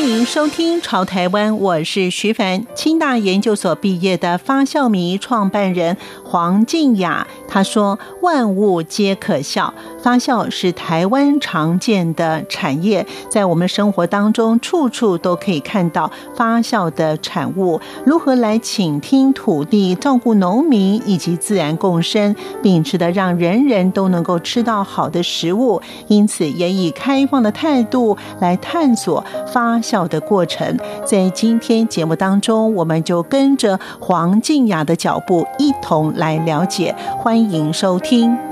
欢迎收听《潮台湾》，我是徐凡，清大研究所毕业的发酵迷创办人黄静雅。她说：“万物皆可笑，发酵是台湾常见的产业，在我们生活当中处处都可以看到发酵的产物。如何来倾听土地，照顾农民以及自然共生，秉持的让人人都能够吃到好的食物，因此也以开放的态度来探索发酵的过程。在今天节目当中，我们就跟着黄静雅的脚步，一同来了解。欢迎收听。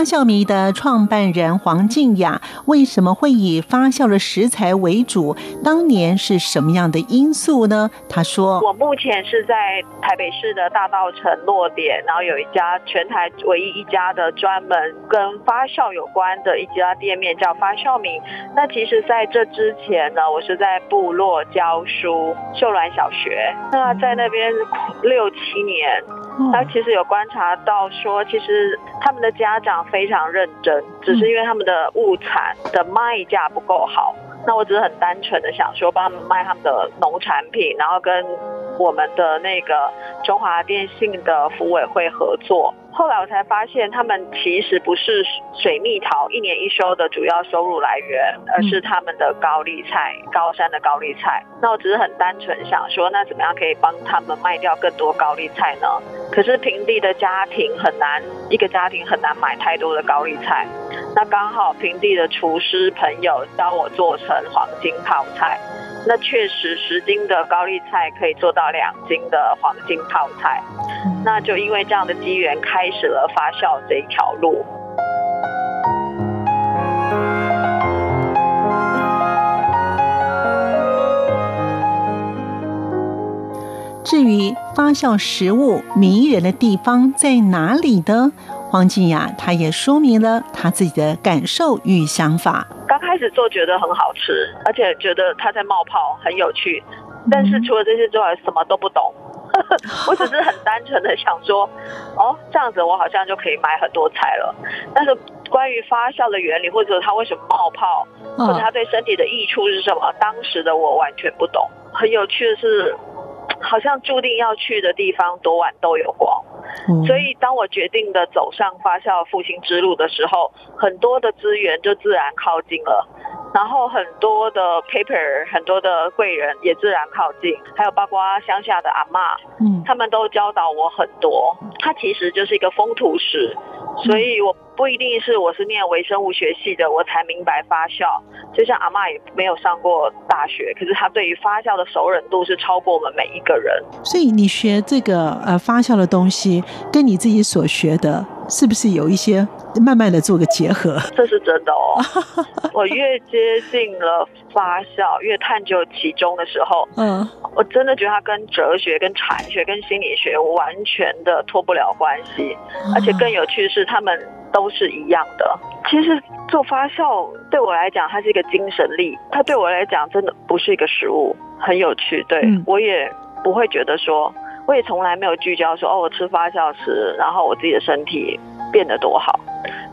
发酵迷的创办人黄静雅为什么会以发酵的食材为主？当年是什么样的因素呢？他说：“我目前是在台北市的大稻埕落点，然后有一家全台唯一一家的专门跟发酵有关的一家店面，叫发酵迷。那其实在这之前呢，我是在部落教书，秀峦小学。那在那边六七年。”他其实有观察到说，其实他们的家长非常认真，只是因为他们的物产的卖价不够好。那我只是很单纯的想说，帮他们卖他们的农产品，然后跟我们的那个中华电信的服委会合作。后来我才发现，他们其实不是水蜜桃一年一收的主要收入来源，而是他们的高丽菜，高山的高丽菜。那我只是很单纯想说，那怎么样可以帮他们卖掉更多高丽菜呢？可是平地的家庭很难，一个家庭很难买太多的高丽菜。那刚好平地的厨师朋友教我做成黄金泡菜。那确实，十斤的高丽菜可以做到两斤的黄金泡菜。那就因为这样的机缘，开始了发酵这一条路。至于发酵食物迷人的地方在哪里呢？黄静雅她也说明了她自己的感受与想法。开始做觉得很好吃，而且觉得它在冒泡很有趣，但是除了这些之外什么都不懂。我只是很单纯的想说，哦，这样子我好像就可以买很多菜了。但是关于发酵的原理，或者它为什么冒泡，或者它对身体的益处是什么，当时的我完全不懂。很有趣的是，好像注定要去的地方，多晚都有光。所以，当我决定的走上发酵复兴之路的时候，很多的资源就自然靠近了，然后很多的 paper，很多的贵人也自然靠近，还有包括乡下的阿妈，嗯，他们都教导我很多。它其实就是一个风土史，所以我不一定是我是念微生物学系的，我才明白发酵。就像阿嬷也没有上过大学，可是她对于发酵的熟稔度是超过我们每一个人。所以你学这个呃发酵的东西，跟你自己所学的，是不是有一些慢慢的做个结合？这是真的哦。我越接近了发酵，越探究其中的时候，嗯，我真的觉得它跟哲学、跟禅学、跟心理学完全的脱不了关系。而且更有趣的是，他们都是一样的。其实做发酵对我来讲，它是一个精神力。它对我来讲，真的不是一个食物，很有趣。对，嗯，我也不会觉得说。我也从来没有聚焦说哦，我吃发酵食，然后我自己的身体变得多好。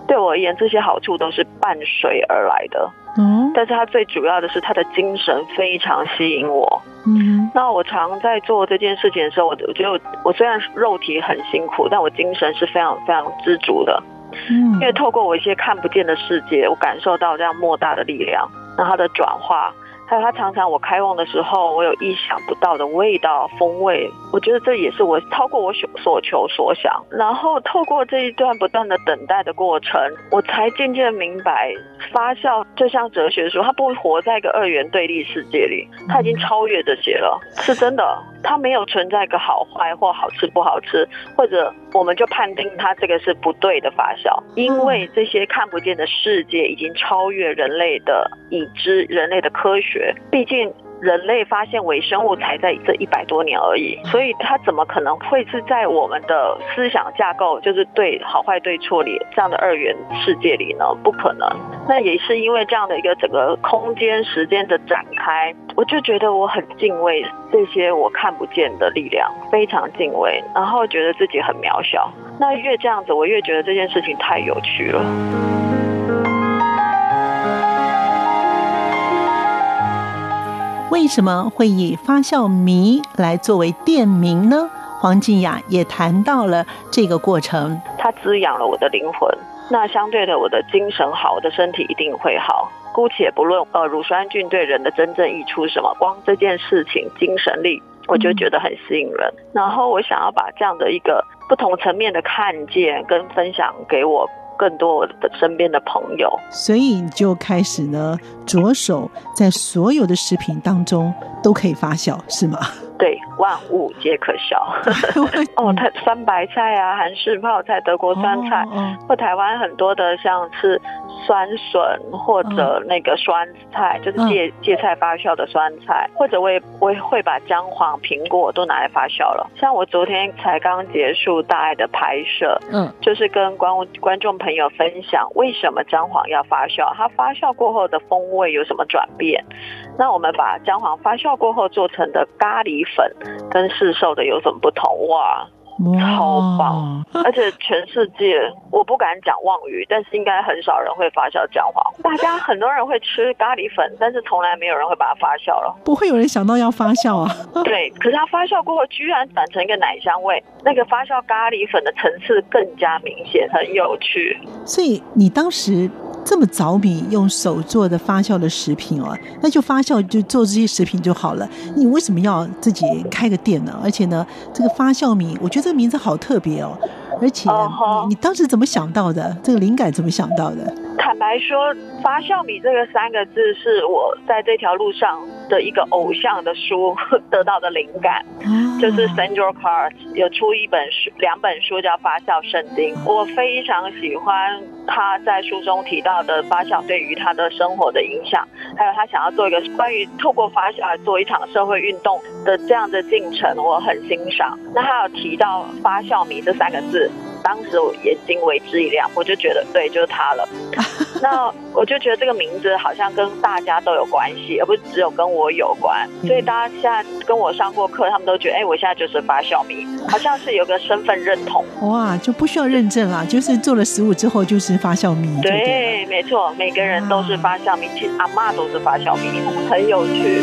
对我而言，这些好处都是伴随而来的。嗯，但是它最主要的是，它的精神非常吸引我。嗯，那我常在做这件事情的时候，我我觉得我，我虽然肉体很辛苦，但我精神是非常非常知足的。嗯，因为透过我一些看不见的世界，我感受到这样莫大的力量，那它的转化。还有他常常我开瓮的时候，我有意想不到的味道风味，我觉得这也是我超过我所所求所想。然后透过这一段不断的等待的过程，我才渐渐明白，发酵就像哲学说，它不活在一个二元对立世界里，它已经超越这些了，是真的。它没有存在个好坏或好吃不好吃，或者我们就判定它这个是不对的发酵，因为这些看不见的世界已经超越人类的已知，人类的科学。毕竟人类发现微生物才在这一百多年而已，所以它怎么可能会是在我们的思想架构，就是对好坏对错里这样的二元世界里呢？不可能。那也是因为这样的一个整个空间时间的展开，我就觉得我很敬畏这些我看不见的力量，非常敬畏，然后觉得自己很渺小。那越这样子，我越觉得这件事情太有趣了。为什么会以发酵迷来作为店名呢？黄静雅也谈到了这个过程，它滋养了我的灵魂。那相对的，我的精神好，我的身体一定会好。姑且不论呃乳酸菌对人的真正益处是什么，光这件事情精神力我就觉得很吸引人。然后我想要把这样的一个不同层面的看见跟分享给我更多我的身边的朋友。所以你就开始呢，着手在所有的食品当中都可以发酵，是吗？对，万物皆可笑。哦，它酸白菜啊，韩式泡菜、德国酸菜，哦哦、或台湾很多的像是酸笋或者那个酸菜，哦、就是芥芥菜发酵的酸菜，或者我也我也会把姜黄、苹果都拿来发酵了。像我昨天才刚结束大爱的拍摄，嗯，就是跟观观众朋朋友分享为什么姜黄要发酵，它发酵过后的风味有什么转变。那我们把姜黄发酵过后做成的咖喱粉，跟市售的有什么不同？哇，超棒！而且全世界我不敢讲妄语，但是应该很少人会发酵姜黄。大家很多人会吃咖喱粉，但是从来没有人会把它发酵了。不会有人想到要发酵啊？对，可是它发酵过后居然转成一个奶香味，那个发酵咖喱粉的层次更加明显，很有趣。所以你当时。这么着迷用手做的发酵的食品哦，那就发酵就做这些食品就好了。你为什么要自己开个店呢？而且呢，这个发酵米，我觉得这个名字好特别哦。而且你你当时怎么想到的？这个灵感怎么想到的？坦白说，发酵米这个三个字是我在这条路上的一个偶像的书 得到的灵感，就是 Sandor Katz 有出一本书，两本书叫《发酵圣经》，我非常喜欢他在书中提到的发酵对于他的生活的影响，还有他想要做一个关于透过发酵来做一场社会运动的这样的进程，我很欣赏。那他有提到发酵米这三个字。当时我眼睛为之一亮，我就觉得对，就是他了。那我就觉得这个名字好像跟大家都有关系，而不是只有跟我有关。所以大家现在跟我上过课，他们都觉得，哎，我现在就是发酵迷，好像是有个身份认同。哇，就不需要认证了，就是做了食物之后就是发酵迷。对，对没错，每个人都是发酵迷，其实阿妈都是发酵迷，很有趣。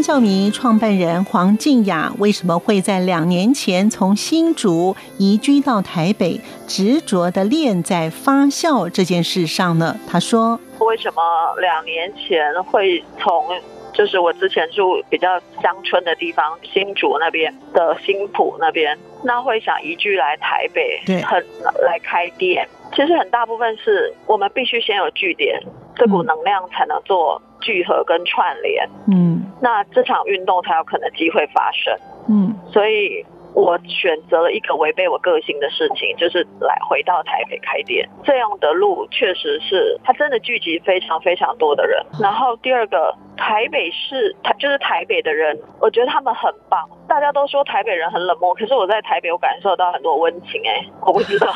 发酵迷创办人黄静雅为什么会在两年前从新竹移居到台北，执着的练在发酵这件事上呢？她说：“为什么两年前会从就是我之前住比较乡村的地方新竹那边的新浦那边，那会想移居来台北，对，很来开店？其实很大部分是我们必须先有据点，这股能量才能做。”聚合跟串联，嗯，那这场运动才有可能机会发生，嗯，所以我选择了一个违背我个性的事情，就是来回到台北开店。这样的路确实是，它真的聚集非常非常多的人。然后第二个，台北市，台就是台北的人，我觉得他们很棒。大家都说台北人很冷漠，可是我在台北，我感受到很多温情。哎，我不知道，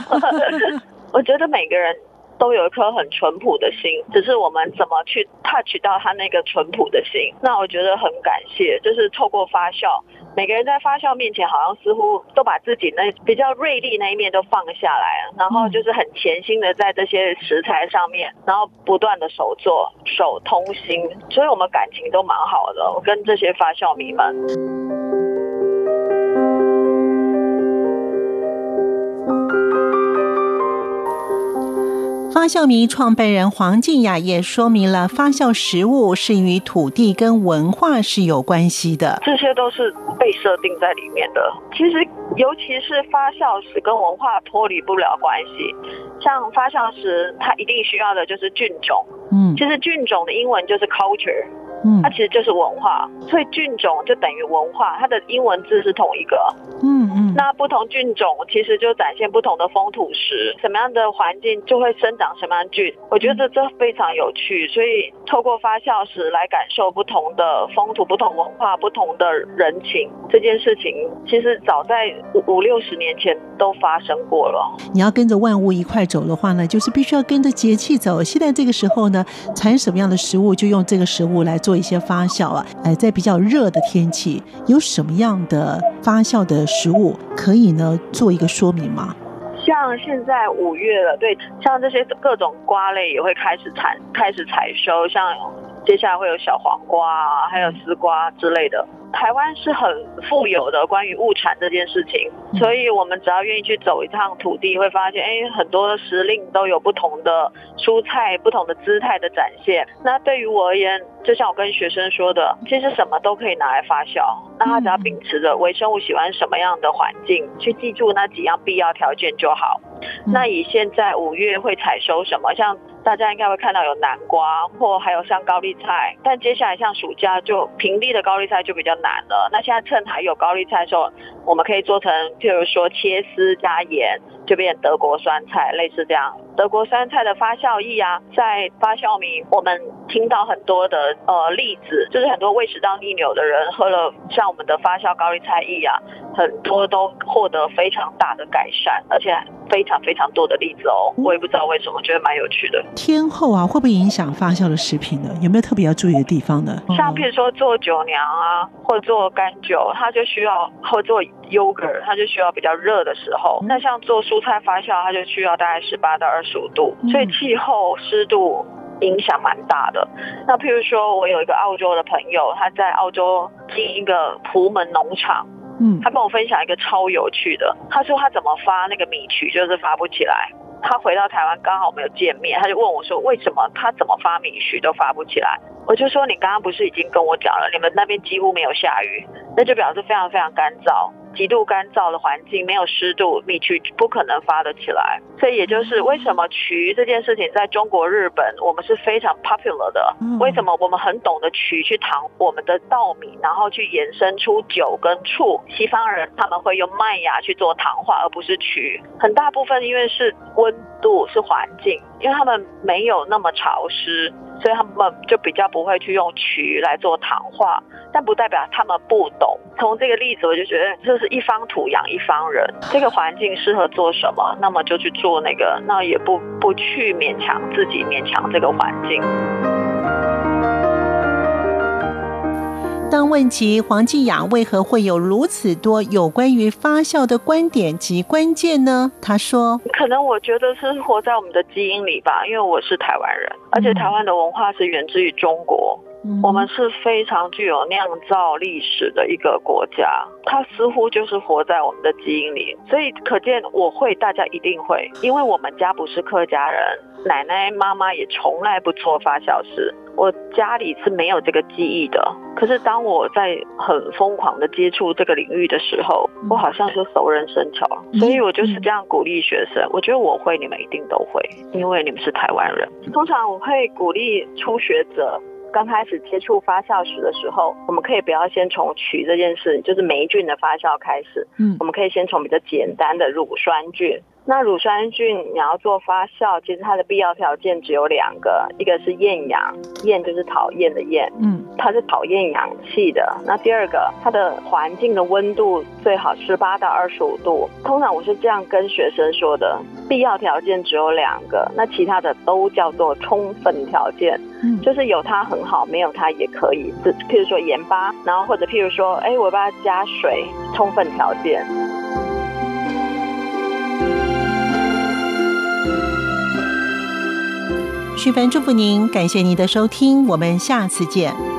我觉得每个人。都有一颗很淳朴的心，只是我们怎么去 touch 到他那个淳朴的心。那我觉得很感谢，就是透过发酵，每个人在发酵面前，好像似乎都把自己那比较锐利那一面都放下来，然后就是很潜心的在这些食材上面，然后不断的手做，手通心，所以我们感情都蛮好的。我跟这些发酵迷们。发酵迷创办人黄静雅也说明了，发酵食物是与土地跟文化是有关系的，这些都是被设定在里面的。其实，尤其是发酵食跟文化脱离不了关系。像发酵食，它一定需要的就是菌种。嗯，其实菌种的英文就是 culture。嗯，它其实就是文化，所以菌种就等于文化，它的英文字是同一个。嗯嗯，那不同菌种其实就展现不同的风土时，什么样的环境就会生长什么样的菌。我觉得这非常有趣，所以透过发酵时来感受不同的风土、不同文化、不同的人情，这件事情其实早在五五六十年前都发生过了。你要跟着万物一块走的话呢，就是必须要跟着节气走。现在这个时候呢，产什么样的食物就用这个食物来做一些发酵啊。哎，在比较热的天气，有什么样的发酵的食物可以呢做一个说明吗？像现在五月了，对，像这些各种瓜类也会开始采，开始采收，像接下来会有小黄瓜啊，还有丝瓜之类的。台湾是很富有的关于物产这件事情，所以我们只要愿意去走一趟土地，会发现，哎，很多时令都有不同的蔬菜、不同的姿态的展现。那对于我而言，就像我跟学生说的，其实什么都可以拿来发酵。那他只要秉持着微生物喜欢什么样的环境，去记住那几样必要条件就好。那以现在五月会采收什么？像大家应该会看到有南瓜，或还有像高丽菜。但接下来像暑假就平地的高丽菜就比较难了。那现在趁还有高丽菜的时候，我们可以做成，譬如说切丝加盐，就变德国酸菜，类似这样。德国酸菜的发酵液啊，在发酵米，我们听到很多的呃例子，就是很多胃食道逆流的人喝了像我们的发酵高丽菜液啊，很多都获得非常大的改善，而且非常非常多的例子哦。我也不知道为什么，觉得蛮有趣的。天候啊，会不会影响发酵的食品呢？有没有特别要注意的地方呢？像譬如说做酒酿啊，或做干酒，它就需要或做 yogurt，它就需要比较热的时候。那像做蔬菜发酵，它就需要大概十八到二十五度，所以气候湿度影响蛮大的。那譬如说，我有一个澳洲的朋友，他在澳洲经营一个朴门农场，嗯，他跟我分享一个超有趣的，他说他怎么发那个米曲，就是发不起来。他回到台湾刚好没有见面，他就问我说，为什么他怎么发米曲都发不起来？我就说，你刚刚不是已经跟我讲了，你们那边几乎没有下雨，那就表示非常非常干燥。极度干燥的环境，没有湿度，米曲不可能发得起来。所以也就是为什么曲这件事情在中国、日本，我们是非常 popular 的。为什么我们很懂得曲去糖我们的稻米，然后去延伸出酒跟醋？西方人他们会用麦芽去做糖化，而不是曲。很大部分因为是温度是环境，因为他们没有那么潮湿。所以他们就比较不会去用渠来做糖化，但不代表他们不懂。从这个例子，我就觉得就是一方土养一方人，这个环境适合做什么，那么就去做那个，那也不不去勉强自己，勉强这个环境。当问及黄继雅为何会有如此多有关于发酵的观点及关键呢？他说：“可能我觉得是活在我们的基因里吧，因为我是台湾人，而且台湾的文化是源自于中国。”我们是非常具有酿造历史的一个国家，它似乎就是活在我们的基因里，所以可见我会，大家一定会，因为我们家不是客家人，奶奶妈妈也从来不做发酵事，我家里是没有这个记忆的。可是当我在很疯狂的接触这个领域的时候，我好像就熟人生巧，所以我就是这样鼓励学生，我觉得我会，你们一定都会，因为你们是台湾人。通常我会鼓励初学者。刚开始接触发酵时的时候，我们可以不要先从曲这件事，就是霉菌的发酵开始。嗯，我们可以先从比较简单的乳酸菌。那乳酸菌你要做发酵，其实它的必要条件只有两个，一个是厌氧，厌就是讨厌的厌，嗯，它是讨厌氧气的。那第二个，它的环境的温度最好十八到二十五度。通常我是这样跟学生说的，必要条件只有两个，那其他的都叫做充分条件，嗯，就是有它很好，没有它也可以。譬如说盐巴，然后或者譬如说，哎，我把它加水，充分条件。徐凡祝福您，感谢您的收听，我们下次见。